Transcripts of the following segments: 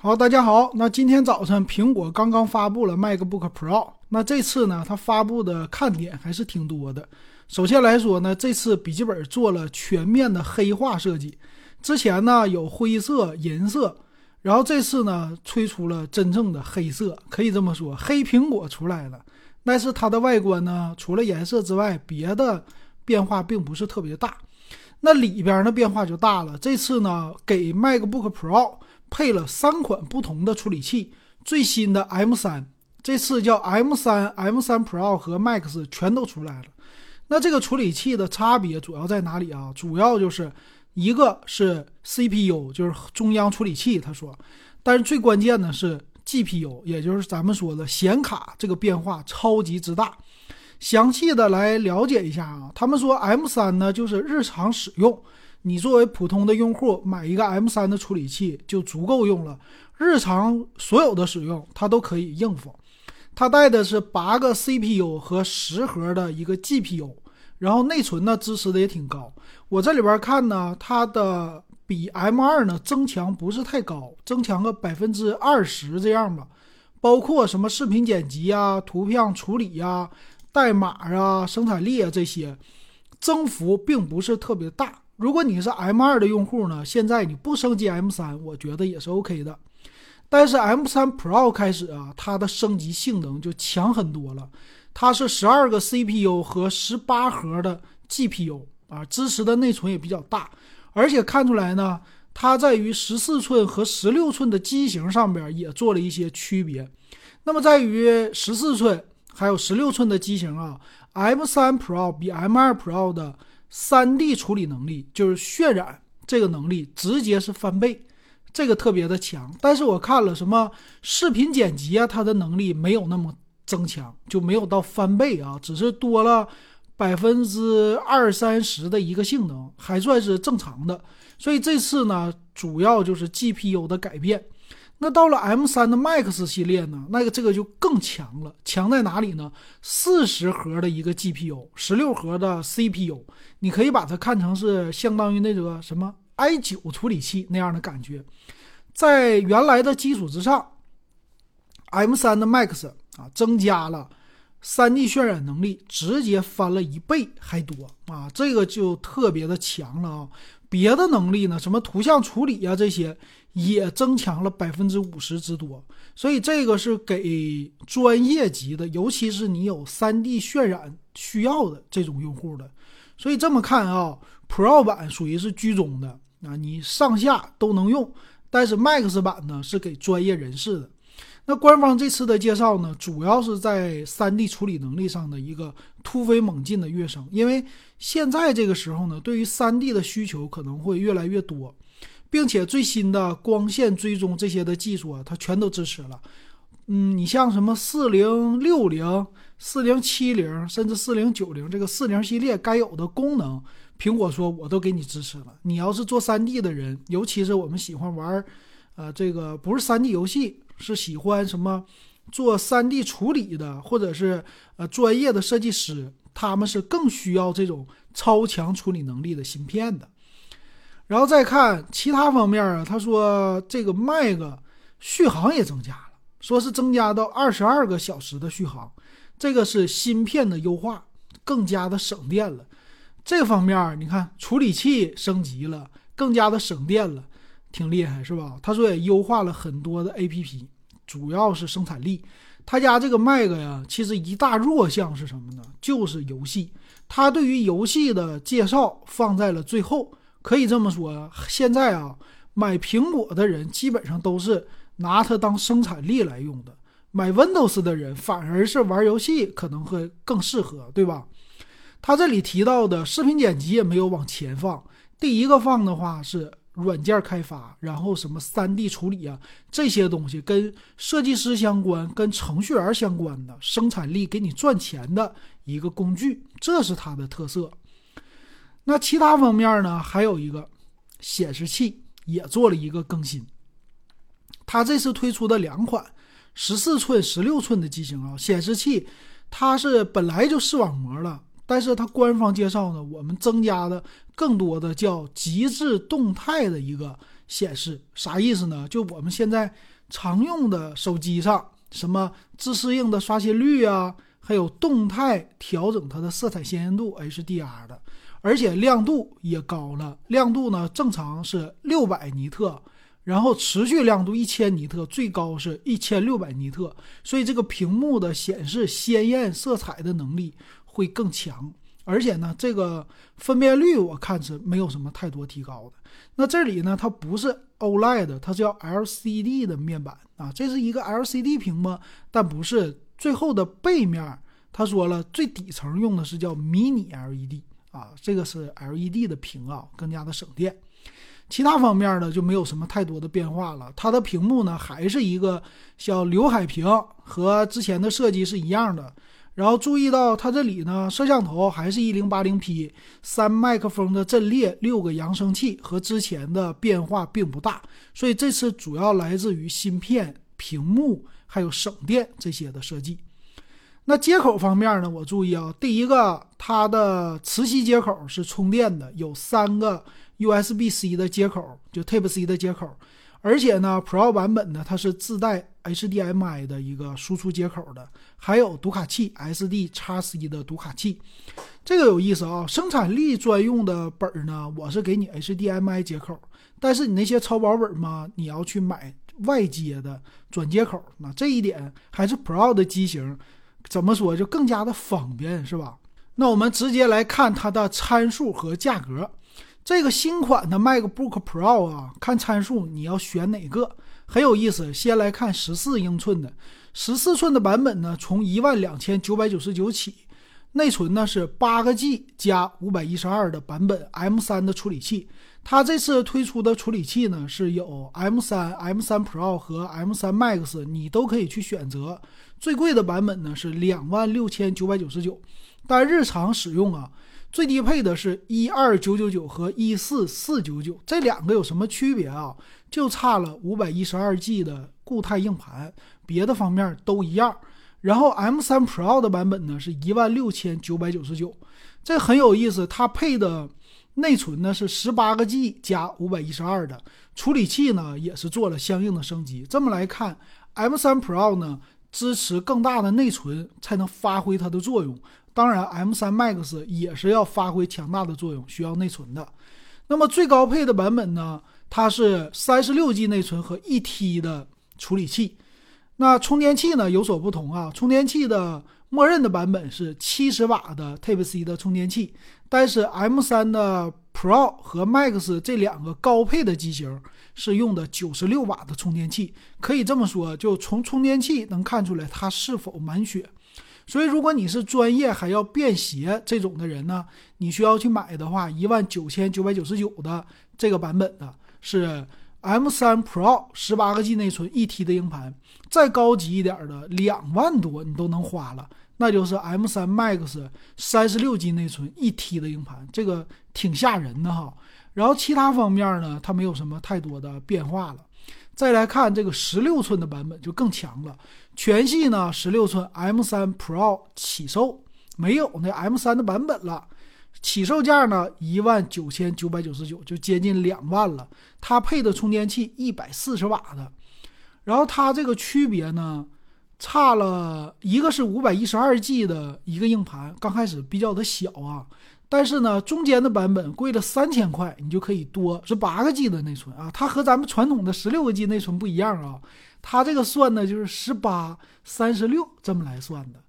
好，大家好。那今天早晨，苹果刚刚发布了 MacBook Pro。那这次呢，它发布的看点还是挺多的。首先来说呢，这次笔记本做了全面的黑化设计。之前呢有灰色、银色，然后这次呢推出了真正的黑色，可以这么说，黑苹果出来了。但是它的外观呢，除了颜色之外，别的变化并不是特别大。那里边的变化就大了。这次呢，给 MacBook Pro。配了三款不同的处理器，最新的 M3，这次叫 M3、M3 Pro 和 Max 全都出来了。那这个处理器的差别主要在哪里啊？主要就是一个是 CPU，就是中央处理器，他说，但是最关键的是 GPU，也就是咱们说的显卡，这个变化超级之大。详细的来了解一下啊，他们说 M3 呢就是日常使用。你作为普通的用户买一个 M3 的处理器就足够用了，日常所有的使用它都可以应付。它带的是八个 CPU 和十核的一个 GPU，然后内存呢支持的也挺高。我这里边看呢，它的比 M2 呢增强不是太高，增强个百分之二十这样吧。包括什么视频剪辑啊、图片处理呀、代码啊、生产力啊这些，增幅并不是特别大。如果你是 M2 的用户呢，现在你不升级 M3，我觉得也是 OK 的。但是 M3 Pro 开始啊，它的升级性能就强很多了。它是十二个 CPU 和十八核的 GPU 啊，支持的内存也比较大。而且看出来呢，它在于十四寸和十六寸的机型上边也做了一些区别。那么在于十四寸还有十六寸的机型啊，M3 Pro 比 M2 Pro 的。三 D 处理能力就是渲染这个能力直接是翻倍，这个特别的强。但是我看了什么视频剪辑啊，它的能力没有那么增强，就没有到翻倍啊，只是多了百分之二三十的一个性能，还算是正常的。所以这次呢，主要就是 GPU 的改变。那到了 M 三的 Max 系列呢，那个这个就更强了，强在哪里呢？四十核的一个 GPU，十六核的 CPU，你可以把它看成是相当于那个什么 i 九处理器那样的感觉，在原来的基础之上，M 三的 Max 啊增加了 3D 渲染能力，直接翻了一倍还多啊，这个就特别的强了啊。别的能力呢？什么图像处理呀，这些也增强了百分之五十之多。所以这个是给专业级的，尤其是你有 3D 渲染需要的这种用户的。所以这么看啊，Pro 版属于是居中的啊，你上下都能用。但是 Max 版呢，是给专业人士的。那官方这次的介绍呢，主要是在 3D 处理能力上的一个突飞猛进的跃升。因为现在这个时候呢，对于 3D 的需求可能会越来越多，并且最新的光线追踪这些的技术啊，它全都支持了。嗯，你像什么4060、4070，甚至4090这个40系列该有的功能，苹果说我都给你支持了。你要是做 3D 的人，尤其是我们喜欢玩，呃，这个不是 3D 游戏。是喜欢什么做 3D 处理的，或者是呃专业的设计师，他们是更需要这种超强处理能力的芯片的。然后再看其他方面啊，他说这个 Mac 续航也增加了，说是增加到二十二个小时的续航，这个是芯片的优化，更加的省电了。这方面你看处理器升级了，更加的省电了。挺厉害是吧？他说也优化了很多的 A P P，主要是生产力。他家这个 Mac 呀，其实一大弱项是什么呢？就是游戏。他对于游戏的介绍放在了最后。可以这么说，现在啊，买苹果的人基本上都是拿它当生产力来用的。买 Windows 的人反而是玩游戏可能会更适合，对吧？他这里提到的视频剪辑也没有往前放，第一个放的话是。软件开发，然后什么三 D 处理啊，这些东西跟设计师相关、跟程序员相关的生产力给你赚钱的一个工具，这是它的特色。那其他方面呢？还有一个显示器也做了一个更新。它这次推出的两款十四寸、十六寸的机型啊，显示器它是本来就视网膜了。但是它官方介绍呢，我们增加的更多的叫极致动态的一个显示，啥意思呢？就我们现在常用的手机上，什么自适应的刷新率啊，还有动态调整它的色彩鲜艳度 HDR 的，而且亮度也高了。亮度呢，正常是六百尼特，然后持续亮度一千尼特，最高是一千六百尼特，所以这个屏幕的显示鲜艳色彩的能力会更强。而且呢，这个分辨率我看是没有什么太多提高的。那这里呢，它不是 OLED，它是叫 LCD 的面板啊，这是一个 LCD 屏幕，但不是最后的背面。他说了，最底层用的是叫迷你 LED 啊，这个是 LED 的屏啊，更加的省电。其他方面呢，就没有什么太多的变化了。它的屏幕呢，还是一个小刘海屏，和之前的设计是一样的。然后注意到它这里呢，摄像头还是一零八零 P，三麦克风的阵列，六个扬声器，和之前的变化并不大。所以这次主要来自于芯片、屏幕还有省电这些的设计。那接口方面呢，我注意啊，第一个它的磁吸接口是充电的，有三个 USB-C 的接口，就 Type-C 的接口。而且呢，Pro 版本呢，它是自带 HDMI 的一个输出接口的，还有读卡器 SD x C 的读卡器，这个有意思啊。生产力专用的本儿呢，我是给你 HDMI 接口，但是你那些超薄本嘛，你要去买外接的转接口，那这一点还是 Pro 的机型，怎么说就更加的方便，是吧？那我们直接来看它的参数和价格。这个新款的 MacBook Pro 啊，看参数你要选哪个很有意思。先来看十四英寸的，十四寸的版本呢，从一万两千九百九十九起，内存呢是八个 G 加五百一十二的版本，M 三的处理器。它这次推出的处理器呢是有 M 三、M 三 Pro 和 M 三 Max，你都可以去选择。最贵的版本呢是两万六千九百九十九，但日常使用啊。最低配的是一二九九九和一四四九九，这两个有什么区别啊？就差了五百一十二 G 的固态硬盘，别的方面都一样。然后 M3 Pro 的版本呢是一万六千九百九十九，这很有意思。它配的内存呢是十八个 G 加五百一十二的，处理器呢也是做了相应的升级。这么来看，M3 Pro 呢支持更大的内存才能发挥它的作用。当然，M3 Max 也是要发挥强大的作用，需要内存的。那么最高配的版本呢？它是三十六 G 内存和一 T 的处理器。那充电器呢有所不同啊，充电器的默认的版本是七十瓦的 Type-C 的充电器，但是 M3 的 Pro 和 Max 这两个高配的机型是用的九十六瓦的充电器。可以这么说，就从充电器能看出来它是否满血。所以，如果你是专业还要便携这种的人呢，你需要去买的话，一万九千九百九十九的这个版本的是 M3 Pro 十八个 G 内存一 T 的硬盘，再高级一点的两万多你都能花了，那就是 M3 Max 三十六 G 内存一 T 的硬盘，这个挺吓人的哈。然后其他方面呢，它没有什么太多的变化了。再来看这个十六寸的版本就更强了，全系呢十六寸 M3 Pro 起售，没有那 M3 的版本了，起售价呢一万九千九百九十九，就接近两万了。它配的充电器一百四十瓦的，然后它这个区别呢，差了一个是五百一十二 G 的一个硬盘，刚开始比较的小啊。但是呢，中间的版本贵了三千块，你就可以多是八个 G 的内存啊。它和咱们传统的十六个 G 内存不一样啊，它这个算的就是十八、三十六这么来算的。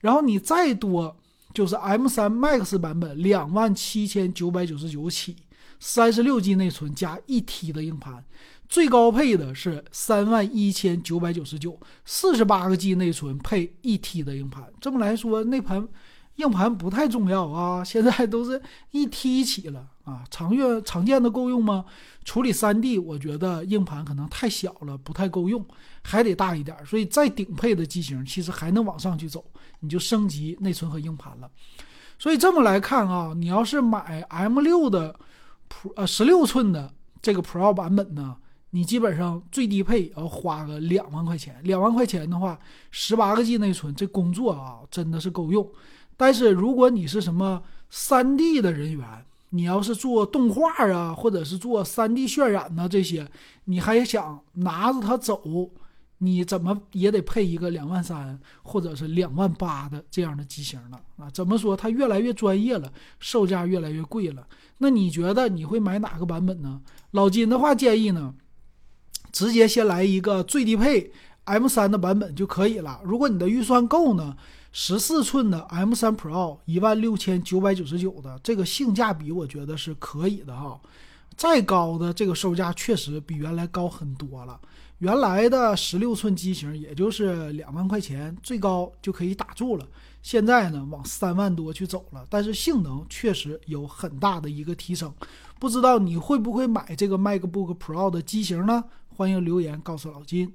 然后你再多就是 M3 Max 版本，两万七千九百九十九起，三十六 G 内存加一 T 的硬盘，最高配的是三万一千九百九十九，四十八个 G 内存配一 T 的硬盘。这么来说，那盘。硬盘不太重要啊，现在都是一 T 起了啊，常用常见的够用吗？处理 3D，我觉得硬盘可能太小了，不太够用，还得大一点。所以再顶配的机型，其实还能往上去走，你就升级内存和硬盘了。所以这么来看啊，你要是买 M6 的 Pro 呃十六寸的这个 Pro 版本呢，你基本上最低配要花个两万块钱。两万块钱的话，十八个 G 内存，这工作啊真的是够用。但是如果你是什么三 D 的人员你要是做动画啊，或者是做 3D 渲染呐这些，你还想拿着它走，你怎么也得配一个两万三或者是两万八的这样的机型了啊？怎么说它越来越专业了，售价越来越贵了？那你觉得你会买哪个版本呢？老金的话建议呢，直接先来一个最低配 M3 的版本就可以了。如果你的预算够呢？十四寸的 M3 Pro 一万六千九百九十九的这个性价比，我觉得是可以的哈。再高的这个售价确实比原来高很多了。原来的十六寸机型也就是两万块钱，最高就可以打住了。现在呢，往三万多去走了，但是性能确实有很大的一个提升。不知道你会不会买这个 MacBook Pro 的机型呢？欢迎留言告诉老金。